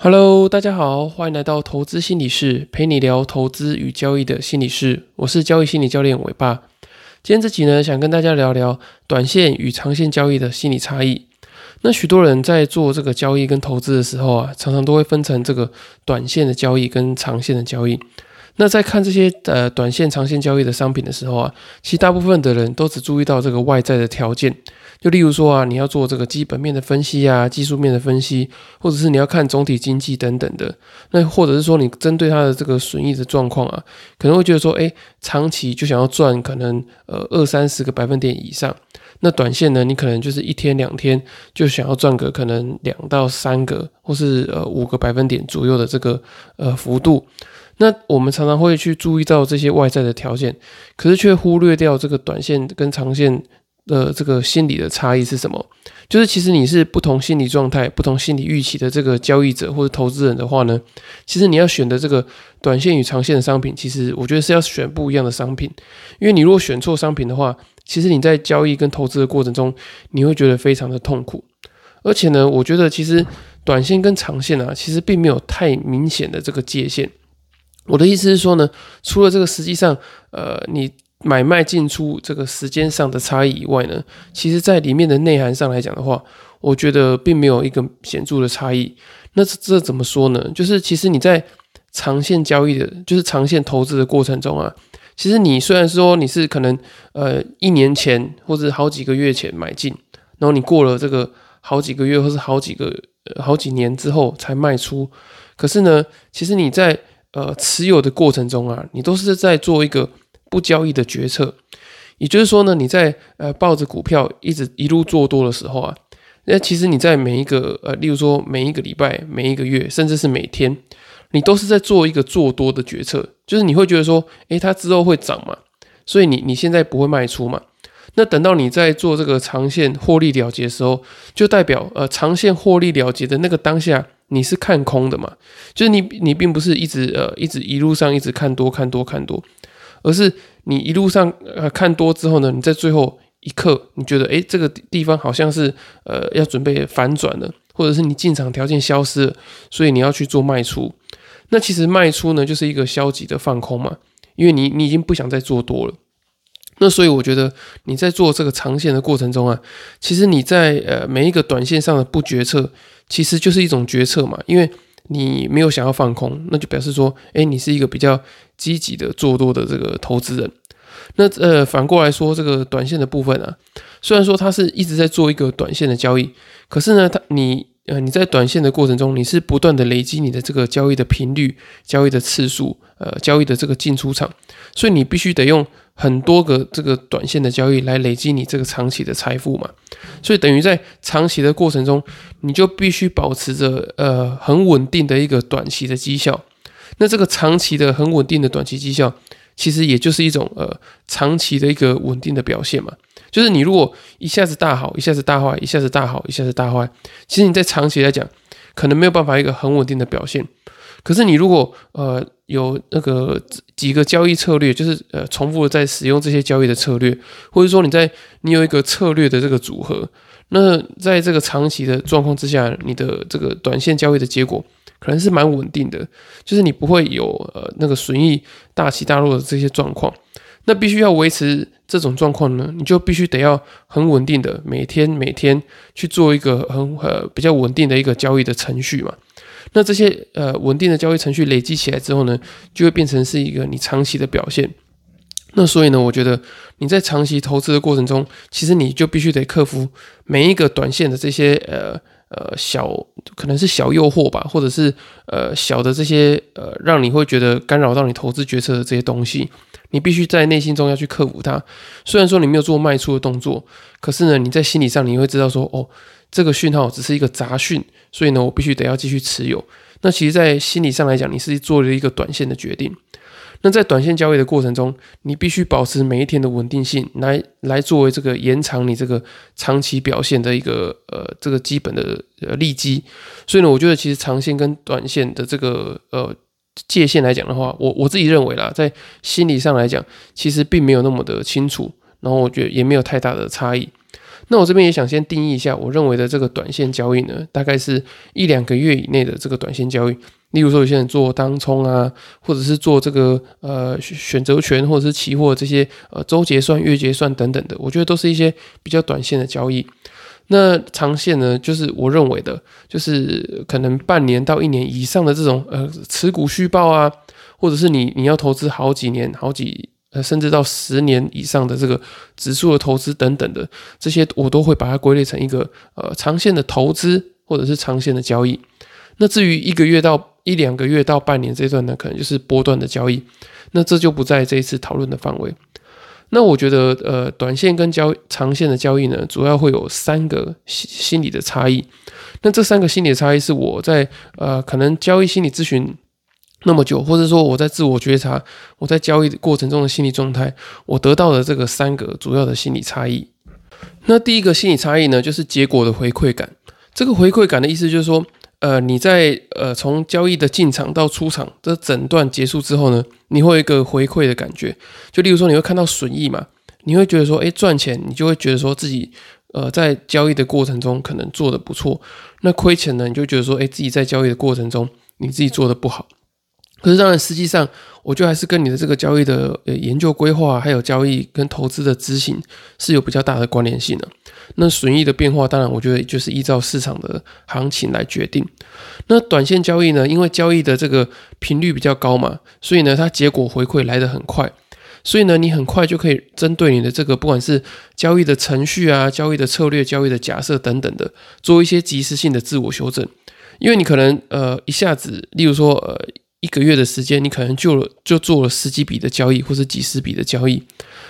Hello，大家好，欢迎来到投资心理室，陪你聊投资与交易的心理室。我是交易心理教练伟爸。今天这集呢，想跟大家聊聊短线与长线交易的心理差异。那许多人在做这个交易跟投资的时候啊，常常都会分成这个短线的交易跟长线的交易。那在看这些呃短线、长线交易的商品的时候啊，其实大部分的人都只注意到这个外在的条件。就例如说啊，你要做这个基本面的分析啊，技术面的分析，或者是你要看总体经济等等的。那或者是说，你针对它的这个损益的状况啊，可能会觉得说，哎，长期就想要赚可能呃二三十个百分点以上。那短线呢，你可能就是一天两天就想要赚个可能两到三个，或是呃五个百分点左右的这个呃幅度。那我们常常会去注意到这些外在的条件，可是却忽略掉这个短线跟长线。的这个心理的差异是什么？就是其实你是不同心理状态、不同心理预期的这个交易者或者投资人的话呢，其实你要选的这个短线与长线的商品，其实我觉得是要选不一样的商品。因为你如果选错商品的话，其实你在交易跟投资的过程中，你会觉得非常的痛苦。而且呢，我觉得其实短线跟长线啊，其实并没有太明显的这个界限。我的意思是说呢，除了这个实际上，呃，你。买卖进出这个时间上的差异以外呢，其实在里面的内涵上来讲的话，我觉得并没有一个显著的差异。那这这怎么说呢？就是其实你在长线交易的，就是长线投资的过程中啊，其实你虽然说你是可能呃一年前或者好几个月前买进，然后你过了这个好几个月或是好几个好几年之后才卖出，可是呢，其实你在呃持有的过程中啊，你都是在做一个。不交易的决策，也就是说呢，你在呃抱着股票一直一路做多的时候啊，那其实你在每一个呃，例如说每一个礼拜、每一个月，甚至是每天，你都是在做一个做多的决策，就是你会觉得说，诶，它之后会涨嘛，所以你你现在不会卖出嘛？那等到你在做这个长线获利了结的时候，就代表呃长线获利了结的那个当下，你是看空的嘛？就是你你并不是一直呃一直一路上一直看多看多看多。而是你一路上呃看多之后呢，你在最后一刻你觉得诶这个地方好像是呃要准备反转了，或者是你进场条件消失了，所以你要去做卖出。那其实卖出呢就是一个消极的放空嘛，因为你你已经不想再做多了。那所以我觉得你在做这个长线的过程中啊，其实你在呃每一个短线上的不决策，其实就是一种决策嘛，因为。你没有想要放空，那就表示说，哎，你是一个比较积极的做多的这个投资人。那呃，反过来说，这个短线的部分啊，虽然说它是一直在做一个短线的交易，可是呢，它你呃你在短线的过程中，你是不断的累积你的这个交易的频率、交易的次数、呃交易的这个进出场，所以你必须得用。很多个这个短线的交易来累积你这个长期的财富嘛，所以等于在长期的过程中，你就必须保持着呃很稳定的一个短期的绩效。那这个长期的很稳定的短期绩效，其实也就是一种呃长期的一个稳定的表现嘛。就是你如果一下子大好，一下子大坏，一下子大好，一下子大坏，其实你在长期来讲，可能没有办法一个很稳定的表现。可是你如果呃有那个几个交易策略，就是呃重复的在使用这些交易的策略，或者说你在你有一个策略的这个组合，那在这个长期的状况之下，你的这个短线交易的结果可能是蛮稳定的，就是你不会有呃那个损益大起大落的这些状况。那必须要维持这种状况呢，你就必须得要很稳定的每天每天去做一个很呃比较稳定的一个交易的程序嘛。那这些呃稳定的交易程序累积起来之后呢，就会变成是一个你长期的表现。那所以呢，我觉得你在长期投资的过程中，其实你就必须得克服每一个短线的这些呃呃小可能是小诱惑吧，或者是呃小的这些呃让你会觉得干扰到你投资决策的这些东西，你必须在内心中要去克服它。虽然说你没有做卖出的动作，可是呢，你在心理上你会知道说哦。这个讯号只是一个杂讯，所以呢，我必须得要继续持有。那其实，在心理上来讲，你是做了一个短线的决定。那在短线交易的过程中，你必须保持每一天的稳定性，来来作为这个延长你这个长期表现的一个呃这个基本的呃利基。所以呢，我觉得其实长线跟短线的这个呃界限来讲的话，我我自己认为啦，在心理上来讲，其实并没有那么的清楚，然后我觉得也没有太大的差异。那我这边也想先定义一下，我认为的这个短线交易呢，大概是一两个月以内的这个短线交易。例如说，有些人做当冲啊，或者是做这个呃选择权或者是期货这些呃周结算、月结算等等的，我觉得都是一些比较短线的交易。那长线呢，就是我认为的，就是可能半年到一年以上的这种呃持股续报啊，或者是你你要投资好几年、好几呃甚至到十年以上的这个指数的投资等等的这些，我都会把它归类成一个呃长线的投资或者是长线的交易。那至于一个月到一两个月到半年这段呢，可能就是波段的交易，那这就不在这一次讨论的范围。那我觉得，呃，短线跟交长线的交易呢，主要会有三个心心理的差异。那这三个心理的差异是我在呃可能交易心理咨询那么久，或者说我在自我觉察我在交易过程中的心理状态，我得到的这个三个主要的心理差异。那第一个心理差异呢，就是结果的回馈感。这个回馈感的意思就是说。呃，你在呃从交易的进场到出场这整段结束之后呢，你会有一个回馈的感觉。就例如说，你会看到损益嘛，你会觉得说，哎，赚钱，你就会觉得说自己呃在交易的过程中可能做的不错。那亏钱呢，你就觉得说，哎，自己在交易的过程中你自己做的不好。可是当然，实际上，我觉得还是跟你的这个交易的呃研究规划，还有交易跟投资的执行是有比较大的关联性的。那损益的变化，当然我觉得就是依照市场的行情来决定。那短线交易呢，因为交易的这个频率比较高嘛，所以呢，它结果回馈来得很快，所以呢，你很快就可以针对你的这个不管是交易的程序啊、交易的策略、交易的假设等等的，做一些及时性的自我修正。因为你可能呃一下子，例如说呃。一个月的时间，你可能就了就做了十几笔的交易，或者几十笔的交易，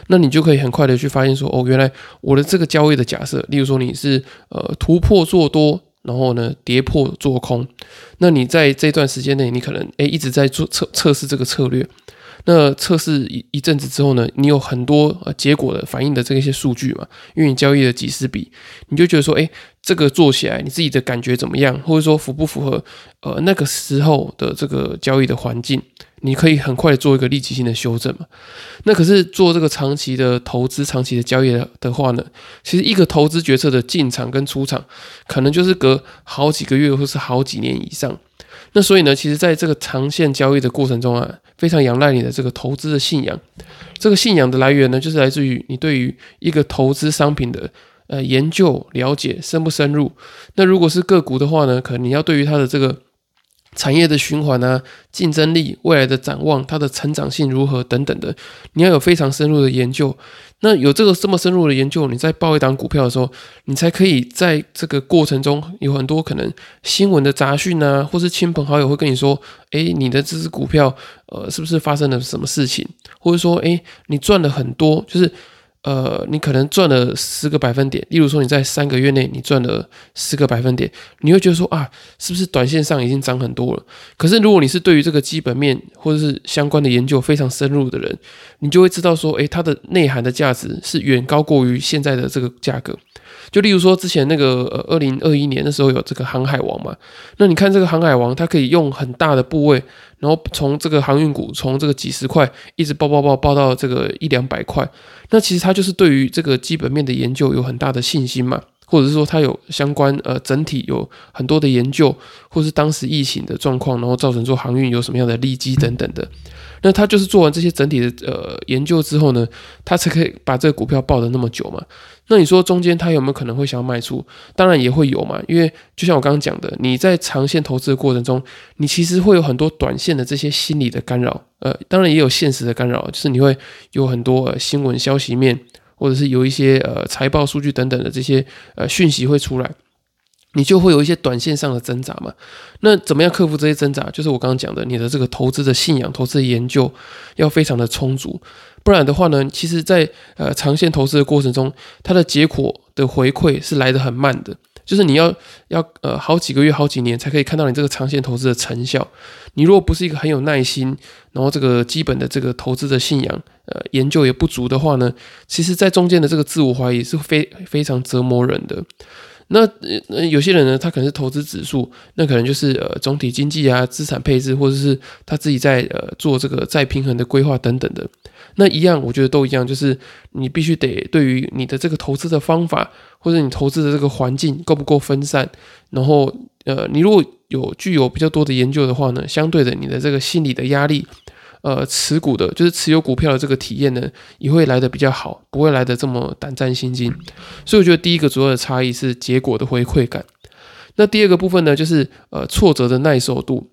那你就可以很快的去发现说，哦，原来我的这个交易的假设，例如说你是呃突破做多，然后呢跌破做空，那你在这段时间内，你可能诶一直在做测测试这个策略。那测试一一阵子之后呢，你有很多呃结果的反映的这一些数据嘛，因为你交易了几十笔，你就觉得说，哎，这个做起来你自己的感觉怎么样，或者说符不符合呃那个时候的这个交易的环境，你可以很快的做一个立即性的修正嘛。那可是做这个长期的投资、长期的交易的话呢，其实一个投资决策的进场跟出场，可能就是隔好几个月或是好几年以上。那所以呢，其实在这个长线交易的过程中啊，非常仰赖你的这个投资的信仰。这个信仰的来源呢，就是来自于你对于一个投资商品的呃研究了解深不深入。那如果是个股的话呢，可能你要对于它的这个。产业的循环啊，竞争力、未来的展望、它的成长性如何等等的，你要有非常深入的研究。那有这个这么深入的研究，你在报一档股票的时候，你才可以在这个过程中有很多可能新闻的杂讯啊，或是亲朋好友会跟你说：“诶，你的这只股票，呃，是不是发生了什么事情？”或者说：“诶，你赚了很多。”就是。呃，你可能赚了十个百分点，例如说你在三个月内你赚了十个百分点，你会觉得说啊，是不是短线上已经涨很多了？可是如果你是对于这个基本面或者是相关的研究非常深入的人，你就会知道说，诶，它的内涵的价值是远高过于现在的这个价格。就例如说，之前那个呃，二零二一年的时候有这个航海王嘛，那你看这个航海王，它可以用很大的部位，然后从这个航运股从这个几十块一直爆爆爆爆到这个一两百块，那其实它就是对于这个基本面的研究有很大的信心嘛，或者是说它有相关呃整体有很多的研究，或是当时疫情的状况，然后造成做航运有什么样的利基等等的。那他就是做完这些整体的呃研究之后呢，他才可以把这个股票抱得那么久嘛。那你说中间他有没有可能会想要卖出？当然也会有嘛，因为就像我刚刚讲的，你在长线投资的过程中，你其实会有很多短线的这些心理的干扰，呃，当然也有现实的干扰，就是你会有很多呃新闻消息面，或者是有一些呃财报数据等等的这些呃讯息会出来。你就会有一些短线上的挣扎嘛？那怎么样克服这些挣扎？就是我刚刚讲的，你的这个投资的信仰、投资的研究要非常的充足，不然的话呢，其实，在呃长线投资的过程中，它的结果的回馈是来得很慢的。就是你要要呃好几个月、好几年才可以看到你这个长线投资的成效。你如果不是一个很有耐心，然后这个基本的这个投资的信仰呃研究也不足的话呢，其实在中间的这个自我怀疑是非非常折磨人的。那呃有些人呢，他可能是投资指数，那可能就是呃总体经济啊、资产配置，或者是他自己在呃做这个再平衡的规划等等的。那一样，我觉得都一样，就是你必须得对于你的这个投资的方法，或者你投资的这个环境够不够分散，然后呃，你如果有具有比较多的研究的话呢，相对的你的这个心理的压力，呃，持股的，就是持有股票的这个体验呢，也会来的比较好，不会来的这么胆战心惊。所以我觉得第一个主要的差异是结果的回馈感。那第二个部分呢，就是呃挫折的耐受度。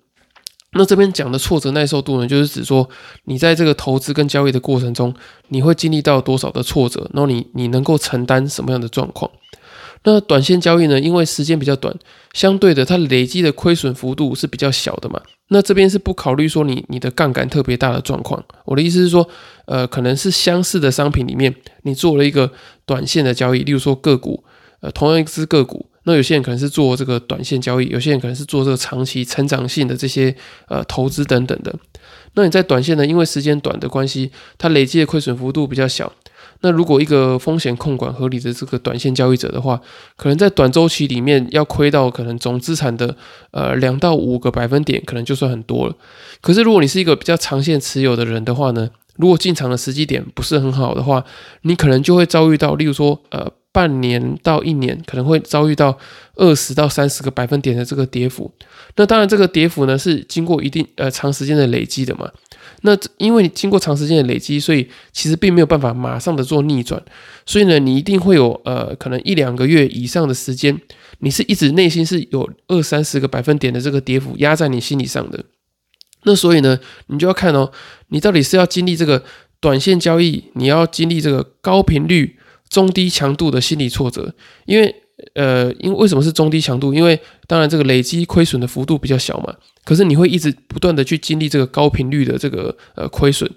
那这边讲的挫折耐受度呢，就是指说你在这个投资跟交易的过程中，你会经历到多少的挫折，然后你你能够承担什么样的状况。那短线交易呢，因为时间比较短，相对的它累积的亏损幅度是比较小的嘛。那这边是不考虑说你你的杠杆特别大的状况。我的意思是说，呃，可能是相似的商品里面，你做了一个短线的交易，例如说个股，呃，同样一只个股。那有些人可能是做这个短线交易，有些人可能是做这个长期成长性的这些呃投资等等的。那你在短线呢，因为时间短的关系，它累积的亏损幅度比较小。那如果一个风险控管合理的这个短线交易者的话，可能在短周期里面要亏到可能总资产的呃两到五个百分点，可能就算很多了。可是如果你是一个比较长线持有的人的话呢，如果进场的时机点不是很好的话，你可能就会遭遇到，例如说呃。半年到一年可能会遭遇到二十到三十个百分点的这个跌幅，那当然这个跌幅呢是经过一定呃长时间的累积的嘛。那因为你经过长时间的累积，所以其实并没有办法马上的做逆转，所以呢你一定会有呃可能一两个月以上的时间，你是一直内心是有二三十个百分点的这个跌幅压在你心理上的。那所以呢你就要看哦，你到底是要经历这个短线交易，你要经历这个高频率。中低强度的心理挫折，因为呃，因为为什么是中低强度？因为当然这个累积亏损的幅度比较小嘛，可是你会一直不断的去经历这个高频率的这个呃亏损。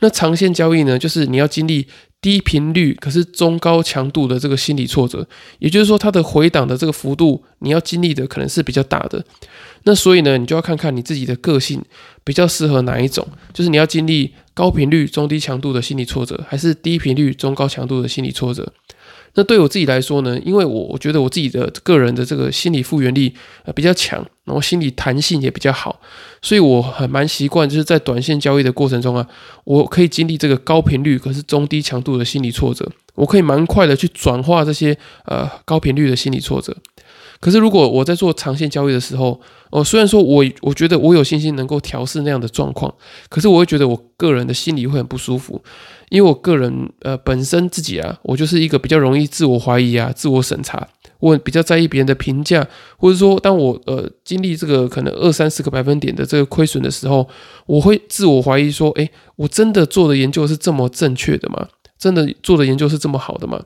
那长线交易呢，就是你要经历低频率可是中高强度的这个心理挫折，也就是说它的回档的这个幅度，你要经历的可能是比较大的。那所以呢，你就要看看你自己的个性比较适合哪一种，就是你要经历高频率、中低强度的心理挫折，还是低频率、中高强度的心理挫折。那对我自己来说呢，因为我我觉得我自己的个人的这个心理复原力呃比较强，然后心理弹性也比较好，所以我很蛮习惯就是在短线交易的过程中啊，我可以经历这个高频率可是中低强度的心理挫折，我可以蛮快的去转化这些呃高频率的心理挫折。可是，如果我在做长线交易的时候，哦，虽然说我我觉得我有信心能够调试那样的状况，可是我会觉得我个人的心理会很不舒服，因为我个人呃本身自己啊，我就是一个比较容易自我怀疑啊、自我审查，我比较在意别人的评价，或者说当我呃经历这个可能二三十个百分点的这个亏损的时候，我会自我怀疑说，哎，我真的做的研究是这么正确的吗？真的做的研究是这么好的吗？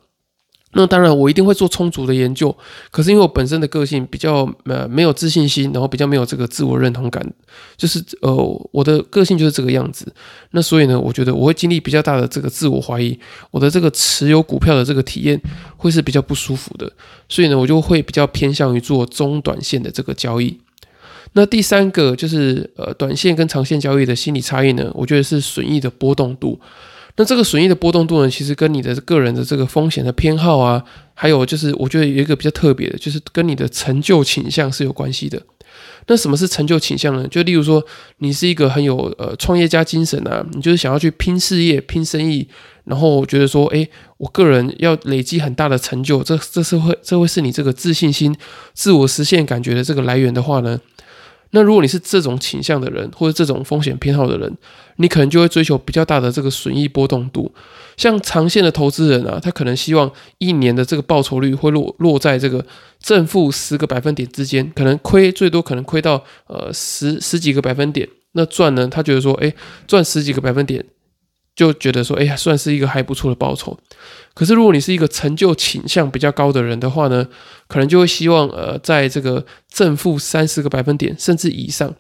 那当然，我一定会做充足的研究。可是因为我本身的个性比较呃没有自信心，然后比较没有这个自我认同感，就是呃我的个性就是这个样子。那所以呢，我觉得我会经历比较大的这个自我怀疑，我的这个持有股票的这个体验会是比较不舒服的。所以呢，我就会比较偏向于做中短线的这个交易。那第三个就是呃短线跟长线交易的心理差异呢，我觉得是损益的波动度。那这个损益的波动度呢，其实跟你的个人的这个风险的偏好啊，还有就是我觉得有一个比较特别的，就是跟你的成就倾向是有关系的。那什么是成就倾向呢？就例如说，你是一个很有呃创业家精神啊，你就是想要去拼事业、拼生意，然后觉得说，哎，我个人要累积很大的成就，这这是会这会是你这个自信心、自我实现感觉的这个来源的话呢？那如果你是这种倾向的人，或者这种风险偏好的人，你可能就会追求比较大的这个损益波动度。像长线的投资人啊，他可能希望一年的这个报酬率会落落在这个正负十个百分点之间，可能亏最多可能亏到呃十十几个百分点，那赚呢，他觉得说，哎，赚十几个百分点。就觉得说，哎呀，算是一个还不错的报酬。可是，如果你是一个成就倾向比较高的人的话呢，可能就会希望，呃，在这个正负三十个百分点甚至以上。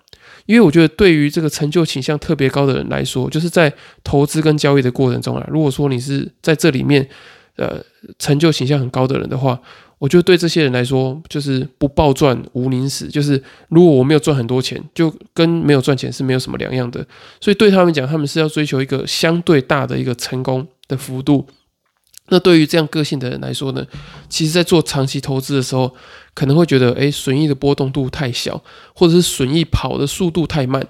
因为我觉得，对于这个成就倾向特别高的人来说，就是在投资跟交易的过程中啊，如果说你是在这里面，呃，成就形象很高的人的话。我觉得对这些人来说，就是不暴赚无宁死。就是如果我没有赚很多钱，就跟没有赚钱是没有什么两样的。所以对他们讲，他们是要追求一个相对大的一个成功的幅度。那对于这样个性的人来说呢，其实在做长期投资的时候，可能会觉得，诶，损益的波动度太小，或者是损益跑的速度太慢。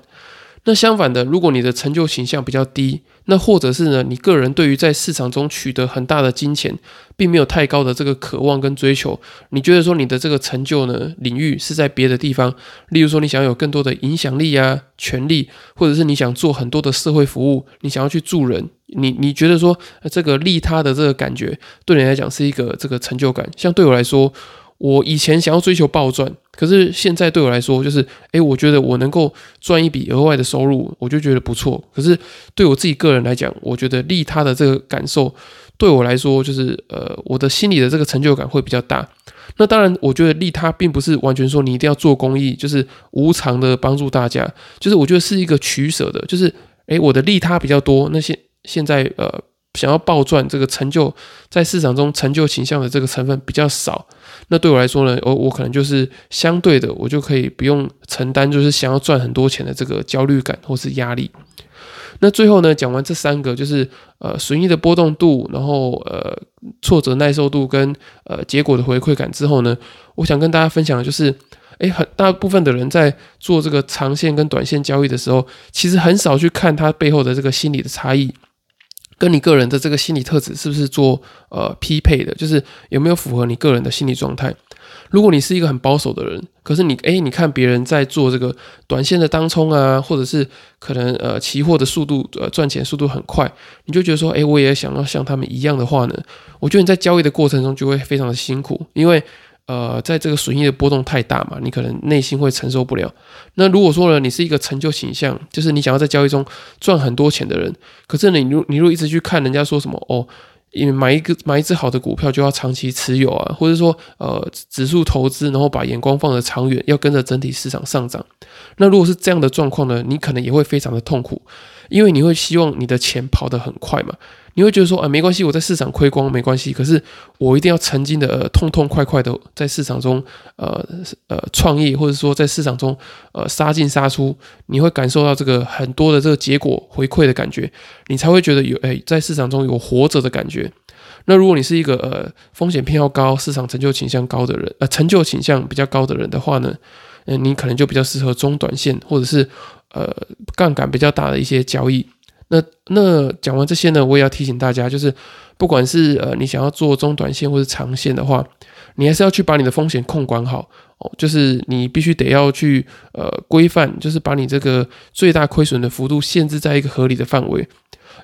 那相反的，如果你的成就形象比较低，那或者是呢，你个人对于在市场中取得很大的金钱，并没有太高的这个渴望跟追求，你觉得说你的这个成就呢领域是在别的地方，例如说你想要有更多的影响力啊、权利，或者是你想做很多的社会服务，你想要去助人，你你觉得说这个利他的这个感觉，对你来讲是一个这个成就感，像对我来说。我以前想要追求暴赚，可是现在对我来说，就是诶，我觉得我能够赚一笔额外的收入，我就觉得不错。可是对我自己个人来讲，我觉得利他的这个感受，对我来说，就是呃，我的心里的这个成就感会比较大。那当然，我觉得利他并不是完全说你一定要做公益，就是无偿的帮助大家，就是我觉得是一个取舍的，就是诶，我的利他比较多，那些现在呃。想要暴赚这个成就，在市场中成就倾向的这个成分比较少，那对我来说呢，我我可能就是相对的，我就可以不用承担就是想要赚很多钱的这个焦虑感或是压力。那最后呢，讲完这三个，就是呃损益的波动度，然后呃挫折耐受度跟呃结果的回馈感之后呢，我想跟大家分享的就是，诶，很大部分的人在做这个长线跟短线交易的时候，其实很少去看它背后的这个心理的差异。跟你个人的这个心理特质是不是做呃匹配的？就是有没有符合你个人的心理状态？如果你是一个很保守的人，可是你诶，你看别人在做这个短线的当冲啊，或者是可能呃期货的速度呃赚钱速度很快，你就觉得说诶，我也想要像他们一样的话呢？我觉得你在交易的过程中就会非常的辛苦，因为。呃，在这个损益的波动太大嘛，你可能内心会承受不了。那如果说呢，你是一个成就倾向，就是你想要在交易中赚很多钱的人，可是你如你如果一直去看人家说什么哦，你买一个买一只好的股票就要长期持有啊，或者说呃指数投资，然后把眼光放得长远，要跟着整体市场上涨。那如果是这样的状况呢，你可能也会非常的痛苦，因为你会希望你的钱跑得很快嘛。你会觉得说啊，没关系，我在市场亏光没关系，可是我一定要曾经的痛痛快快的在市场中呃呃创业，或者说在市场中呃杀进杀出，你会感受到这个很多的这个结果回馈的感觉，你才会觉得有哎在市场中有活着的感觉。那如果你是一个呃风险偏好高、市场成就倾向高的人，呃成就倾向比较高的人的话呢，嗯，你可能就比较适合中短线或者是呃杠杆比较大的一些交易。那那讲完这些呢，我也要提醒大家，就是不管是呃你想要做中短线或者长线的话，你还是要去把你的风险控管好哦，就是你必须得要去呃规范，就是把你这个最大亏损的幅度限制在一个合理的范围。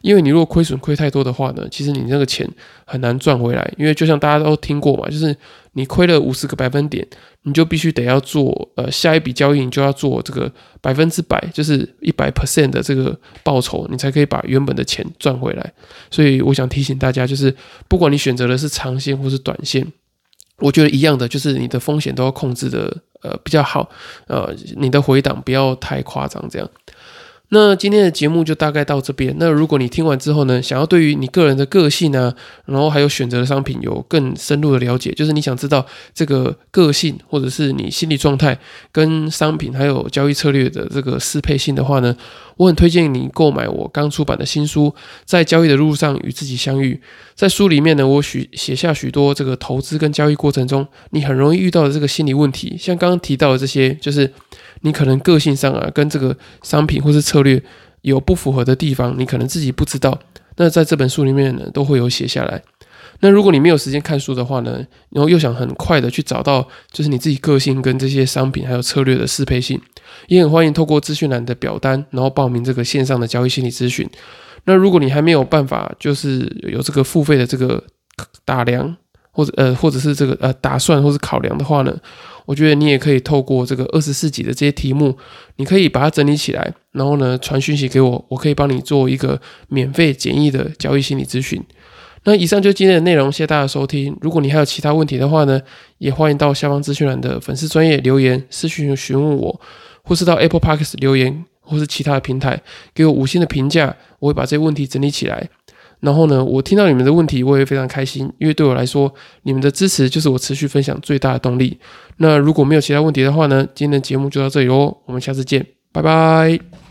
因为你如果亏损亏太多的话呢，其实你那个钱很难赚回来。因为就像大家都听过嘛，就是你亏了五十个百分点，你就必须得要做呃下一笔交易，你就要做这个百分之百，就是一百 percent 的这个报酬，你才可以把原本的钱赚回来。所以我想提醒大家，就是不管你选择的是长线或是短线，我觉得一样的，就是你的风险都要控制的呃比较好，呃你的回档不要太夸张，这样。那今天的节目就大概到这边。那如果你听完之后呢，想要对于你个人的个性呢，然后还有选择的商品有更深入的了解，就是你想知道这个个性或者是你心理状态跟商品还有交易策略的这个适配性的话呢，我很推荐你购买我刚出版的新书《在交易的路上与自己相遇》。在书里面呢，我许写下许多这个投资跟交易过程中你很容易遇到的这个心理问题，像刚刚提到的这些，就是。你可能个性上啊，跟这个商品或是策略有不符合的地方，你可能自己不知道。那在这本书里面呢，都会有写下来。那如果你没有时间看书的话呢，然后又想很快的去找到就是你自己个性跟这些商品还有策略的适配性，也很欢迎透过资讯栏的表单，然后报名这个线上的交易心理咨询。那如果你还没有办法就是有这个付费的这个打量，或者呃或者是这个呃打算或是考量的话呢？我觉得你也可以透过这个二十四集的这些题目，你可以把它整理起来，然后呢传讯息给我，我可以帮你做一个免费简易的交易心理咨询。那以上就是今天的内容，谢谢大家收听。如果你还有其他问题的话呢，也欢迎到下方资讯栏的粉丝专业留言私讯询问我，或是到 Apple Parks 留言，或是其他的平台给我五星的评价，我会把这些问题整理起来。然后呢，我听到你们的问题，我也非常开心，因为对我来说，你们的支持就是我持续分享最大的动力。那如果没有其他问题的话呢，今天的节目就到这里喽，我们下次见，拜拜。